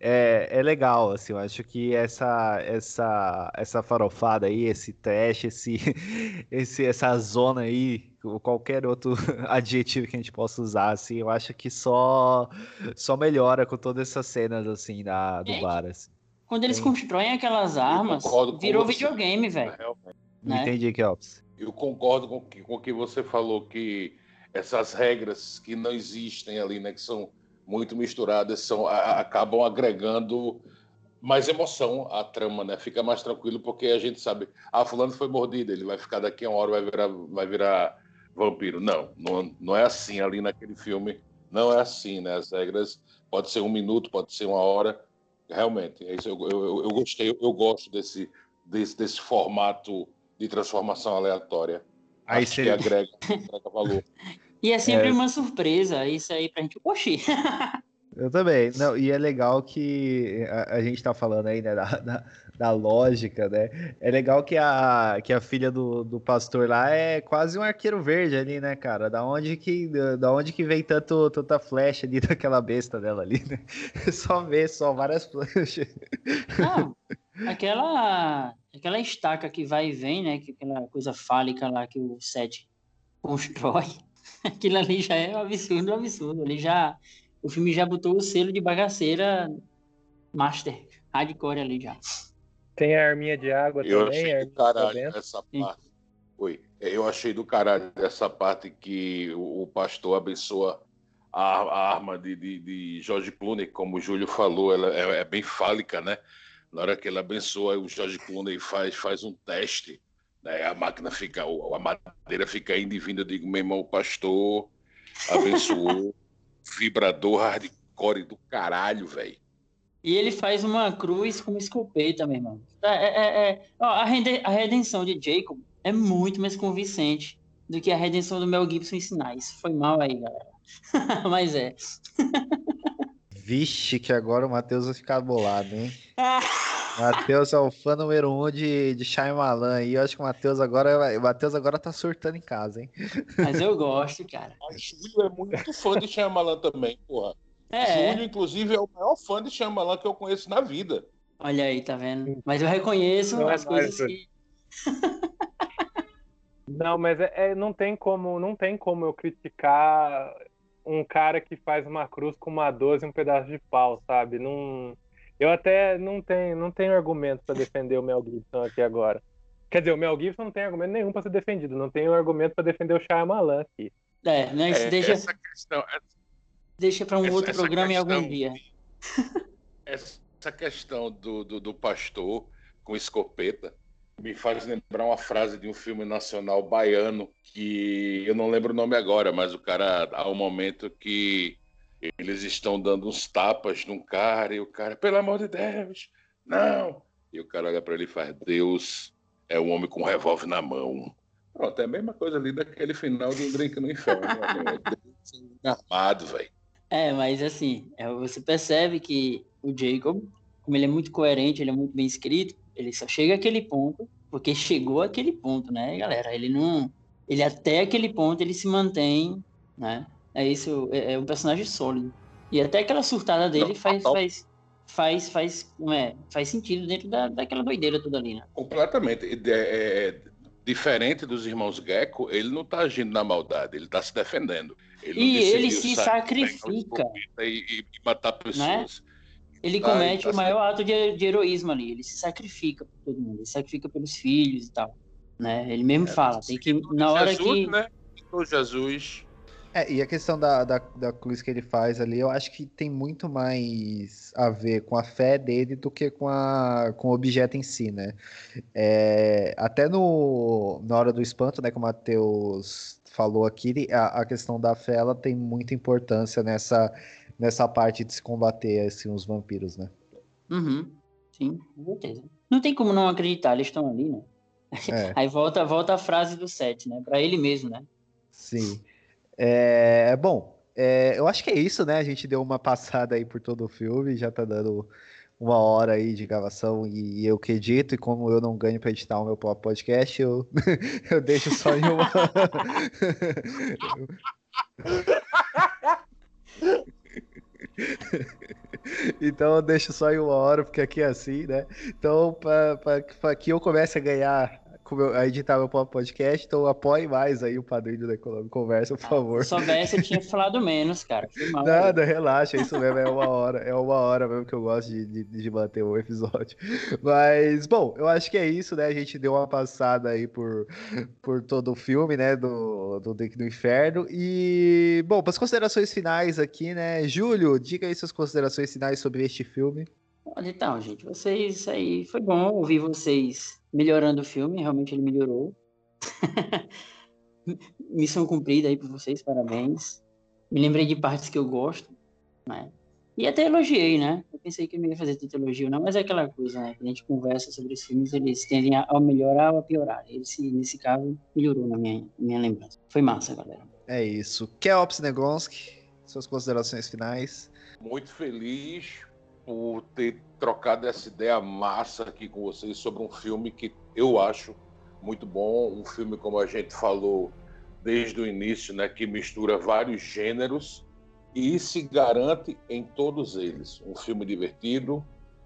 é, é, legal, assim. Eu acho que essa, essa, essa farofada aí, esse trash, esse, esse, essa zona aí, qualquer outro adjetivo que a gente possa usar, assim, eu acho que só, só melhora com todas essas cenas, assim, da, do é, bar, assim. Quando eles constroem aquelas armas, virou videogame, velho. Não né? entendi, Kelps. Eu concordo com que, com o que você falou, que essas regras que não existem ali, né, que são muito misturadas, são, a, acabam agregando mais emoção à trama, né? Fica mais tranquilo porque a gente sabe, ah, fulano foi mordido, ele vai ficar daqui a uma hora vai virar, vai virar vampiro. Não, não, não é assim ali naquele filme. Não é assim, né? As regras pode ser um minuto, pode ser uma hora. Realmente, é isso. Eu, eu, eu gostei, eu, gosto desse, desse, desse formato de transformação aleatória. Aí Acho seria... que agrega, agrega valor. E é sempre é... uma surpresa, isso aí pra gente. Oxi! Eu também. Não, e é legal que a, a gente tá falando aí, né, da, da, da, lógica, né? É legal que a, que a filha do, do pastor lá é quase um arqueiro verde ali, né, cara? Da onde que, da onde que vem tanto, tanta flecha ali daquela besta dela ali, né? Só vê, só várias flechas. Não, aquela, aquela estaca que vai e vem, né? Que aquela coisa fálica lá que o Seth constrói. Aquilo ali já é um absurdo, um absurdo. Ali já o filme já botou o selo de bagaceira master, hardcore ali já. Tem a arminha de água eu também. Achei do caralho essa parte. Oi. Eu achei do caralho essa parte que o, pastor abençoa a, a arma de, de, de, Jorge Clooney, como o Júlio falou, ela é, é, bem fálica, né? Na hora que ele abençoa, o Jorge Clooney faz, faz um teste, né? a máquina fica, a madeira fica indo e vindo. Eu digo, meu irmão, o pastor abençoou vibrador hardcore do caralho, velho. E ele faz uma cruz com escopeta, meu irmão. É, é, é, é. Ó, a, a, redenção de Jacob é muito mais convincente do que a redenção do Mel Gibson em Sinais. Foi mal aí, galera. Mas é. Vixe, que agora o Matheus vai ficar bolado, hein? Matheus é o fã número um de, de Shyamalan aí. Eu acho que o Matheus agora, o Matheus agora tá surtando em casa, hein? Mas eu gosto, cara. A Júlio é muito fã de Shyamalan também, porra. É. Júlio, inclusive, é o maior fã de Shyamalan que eu conheço na vida. Olha aí, tá vendo? Mas eu reconheço não é as é coisas mais, que... não, mas é, é, não tem como, não tem como eu criticar um cara que faz uma cruz com uma 12 e um pedaço de pau, sabe? Não eu até não tenho, não tenho argumento para defender o Mel Gibson aqui agora. Quer dizer, o Mel Gibson não tem argumento nenhum para ser defendido. Não tem argumento para defender o Shyamalan aqui. É, né? Isso é, deixa, essa questão, deixa para um essa, outro essa programa em algum dia. Essa questão do, do, do pastor com escopeta me faz lembrar uma frase de um filme nacional baiano que eu não lembro o nome agora, mas o cara há um momento que eles estão dando uns tapas num cara e o cara, pelo amor de Deus, não. E o cara olha para ele e faz: Deus é um homem com um revólver na mão. Pronto, é a mesma coisa ali daquele final de um drink no inferno. Né? armado, velho. É, mas assim, é, você percebe que o Jacob, como ele é muito coerente, ele é muito bem escrito, ele só chega àquele ponto porque chegou àquele ponto, né, galera? Ele não. Ele até aquele ponto ele se mantém, né? É isso, é, é um personagem sólido. E até aquela surtada dele faz, faz, faz, faz, é, faz sentido dentro da, daquela doideira toda ali, né? Completamente. É, é, diferente dos irmãos Gecko, ele não está agindo na maldade, ele está se defendendo. Ele e ele se sacrifica. E, e, matar pessoas. Né? Ele tá, comete tá o maior ato de, de, heroísmo ali. Ele se sacrifica por todo mundo, ele se sacrifica pelos filhos e tal. Né? Ele mesmo é, fala, tem que na hora Jesus, que né? O Jesus é, e a questão da, da, da cruz que ele faz ali, eu acho que tem muito mais a ver com a fé dele do que com, a, com o objeto em si, né? É, até no, na hora do espanto, né, como o Matheus falou aqui, a, a questão da fé ela tem muita importância nessa, nessa parte de se combater assim, os vampiros, né? Uhum. Sim, com certeza. Não tem como não acreditar, eles estão ali, né? É. Aí volta, volta a frase do set, né? Para ele mesmo, né? Sim. É, bom, é, eu acho que é isso, né? A gente deu uma passada aí por todo o filme, já tá dando uma hora aí de gravação e eu que edito, e como eu não ganho para editar o meu próprio podcast, eu, eu deixo só em uma. então eu deixo só em uma hora, porque aqui é assim, né? Então, para que eu comece a ganhar a editar meu próprio podcast, então apoie mais aí o padrinho da Econômico Conversa, por ah, favor. Se soubesse, eu tinha falado menos, cara. Mal, Nada, aí. relaxa, é isso mesmo, é uma hora, é uma hora mesmo que eu gosto de, de, de manter o episódio. Mas, bom, eu acho que é isso, né? A gente deu uma passada aí por, por todo o filme, né? Do, do Drink do Inferno. E, bom, para as considerações finais aqui, né? Júlio, diga aí suas considerações finais sobre este filme. Então, gente, vocês aí, foi bom ouvir vocês melhorando o filme, realmente ele melhorou. Missão cumprida aí para vocês, parabéns. Me lembrei de partes que eu gosto, né? E até elogiei, né? Eu pensei que eu não ia fazer tanto elogio, não, mas é aquela coisa, né? Que a gente conversa sobre os filmes, eles tendem a melhorar ou a piorar. Esse, nesse caso, melhorou na minha, minha lembrança. Foi massa, galera. É isso. Keops Negonski, suas considerações finais. Muito feliz por ter trocado essa ideia massa aqui com vocês sobre um filme que eu acho muito bom, um filme como a gente falou desde o início, né, que mistura vários gêneros e se garante em todos eles. Um filme divertido,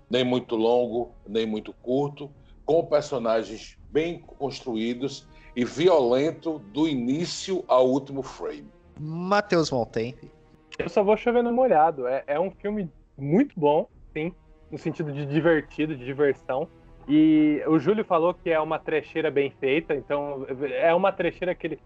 nem muito longo, nem muito curto, com personagens bem construídos e violento do início ao último frame. Matheus Maltempe. Eu só vou chover no molhado. É, é um filme muito bom, sim, no sentido de divertido, de diversão. E o Júlio falou que é uma trecheira bem feita, então é uma trecheira que ele,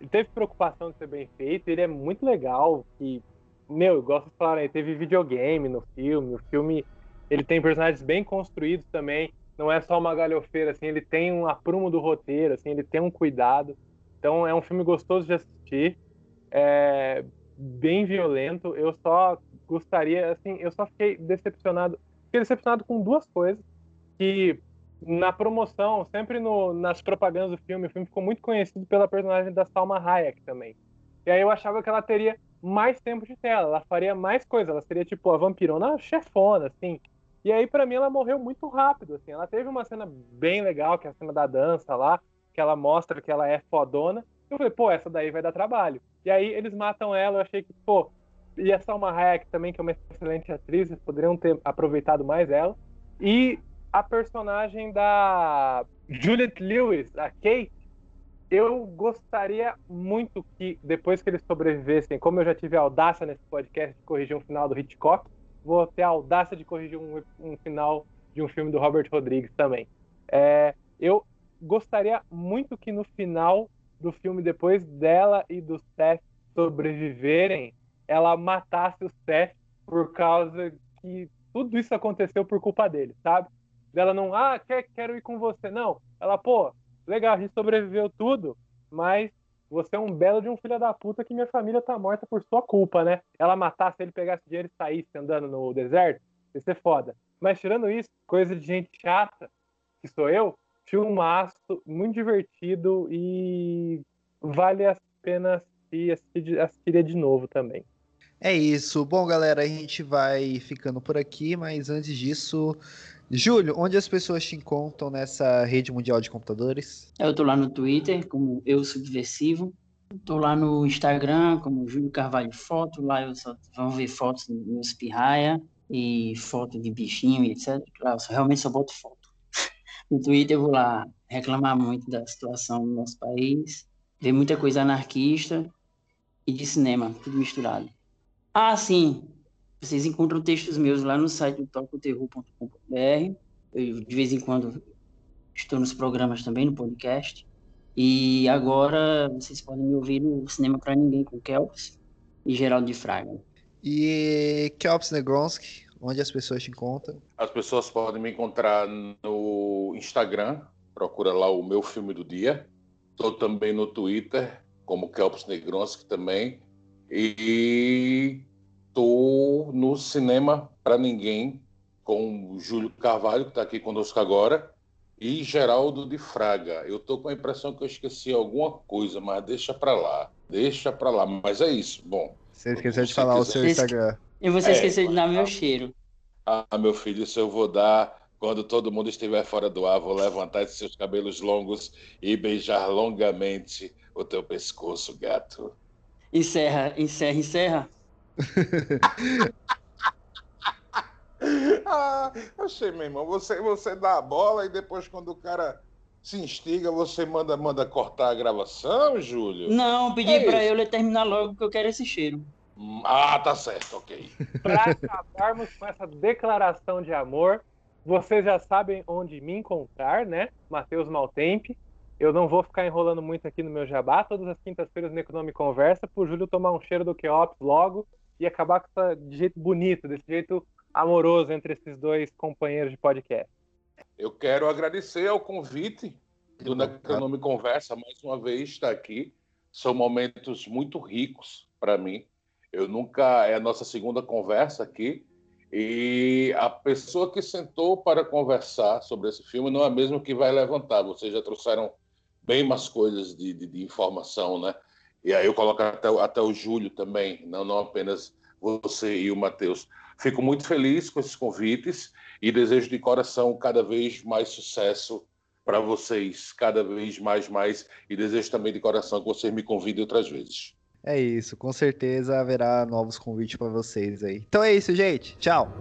ele teve preocupação de ser bem feito, ele é muito legal, que, meu, eu gosto de falar, né, teve videogame no filme, o filme, ele tem personagens bem construídos também, não é só uma galhofeira, assim, ele tem um aprumo do roteiro, assim, ele tem um cuidado, então é um filme gostoso de assistir, é bem violento, eu só gostaria, assim, eu só fiquei decepcionado. Fiquei decepcionado com duas coisas. Que na promoção, sempre no, nas propagandas do filme, o filme ficou muito conhecido pela personagem da Salma Hayek também. E aí eu achava que ela teria mais tempo de tela, ela faria mais coisa, ela seria tipo a vampirona chefona, assim. E aí, para mim, ela morreu muito rápido, assim. Ela teve uma cena bem legal, que é a cena da dança lá, que ela mostra que ela é fodona. Eu falei, pô, essa daí vai dar trabalho. E aí eles matam ela, eu achei que, pô, e a Salma Hayek também, que é uma excelente atriz, poderiam ter aproveitado mais ela. E a personagem da Juliette Lewis, a Kate, eu gostaria muito que, depois que eles sobrevivessem, como eu já tive a audácia nesse podcast de corrigir um final do Hitchcock, vou ter a audácia de corrigir um, um final de um filme do Robert Rodrigues também. É, eu gostaria muito que no final do filme, depois dela e do Seth sobreviverem, ela matasse o Seth por causa que tudo isso aconteceu por culpa dele, sabe? Ela não, ah, quer, quero ir com você. Não. Ela, pô, legal, a gente sobreviveu tudo, mas você é um belo de um filho da puta que minha família tá morta por sua culpa, né? Ela matasse ele, pegasse dinheiro e saísse andando no deserto, ia ser foda. Mas tirando isso, coisa de gente chata, que sou eu, filmaço, muito divertido e vale a pena assistir, assistir, assistiria de novo também. É isso. Bom, galera, a gente vai ficando por aqui, mas antes disso, Júlio, onde as pessoas te encontram nessa rede mundial de computadores? Eu tô lá no Twitter como Eu Subversivo. Tô lá no Instagram como Júlio Carvalho Foto. Lá eu só vão ver fotos do meu pirraia e foto de bichinho e etc. Lá eu só, realmente só boto foto. No Twitter eu vou lá reclamar muito da situação no nosso país, ver muita coisa anarquista e de cinema, tudo misturado. Ah, sim. Vocês encontram textos meus lá no site do tocoterror.com.br. Eu, de vez em quando, estou nos programas também, no podcast. E agora vocês podem me ouvir no Cinema para Ninguém com Kelps e Geraldo de Fraga. E Kelps Negronski, onde as pessoas te encontram? As pessoas podem me encontrar no Instagram, procura lá o meu filme do dia. Estou também no Twitter, como Kelps Negronski também. E tô no cinema para ninguém com o Júlio Carvalho, que está aqui conosco agora, e Geraldo de Fraga. Eu estou com a impressão que eu esqueci alguma coisa, mas deixa para lá. Deixa para lá. Mas é isso. Bom. Você esqueceu de falar quiser. o seu Instagram. E você é, esqueceu de dar meu cheiro. Ah, meu filho, isso eu vou dar quando todo mundo estiver fora do ar. Vou levantar de seus cabelos longos e beijar longamente o teu pescoço, gato. Encerra, encerra, encerra. ah, achei, meu irmão. Você, você dá a bola e depois, quando o cara se instiga, você manda, manda cortar a gravação, Júlio? Não, pedi é para eu terminar logo que eu quero esse cheiro. Hum, ah, tá certo, ok. Para acabarmos com essa declaração de amor, vocês já sabem onde me encontrar, né? Matheus Maltempe. Eu não vou ficar enrolando muito aqui no meu jabá. Todas as quintas-feiras no Econômico Conversa, pro Júlio tomar um cheiro do Keops logo e acabar com essa, de jeito bonito, desse jeito amoroso entre esses dois companheiros de podcast. Eu quero agradecer ao convite do Econômico Conversa, mais uma vez, estar aqui. São momentos muito ricos para mim. Eu nunca. É a nossa segunda conversa aqui. E a pessoa que sentou para conversar sobre esse filme não é a mesma que vai levantar. Vocês já trouxeram bem mais coisas de, de, de, informação, né? E aí eu coloco até, até o Júlio também, não, não apenas você e o Matheus. Fico muito feliz com esses convites e desejo de coração cada vez mais sucesso para vocês, cada vez mais, mais, e desejo também de coração que vocês me convidem outras vezes. É isso, com certeza haverá novos convites para vocês aí. Então é isso, gente. Tchau.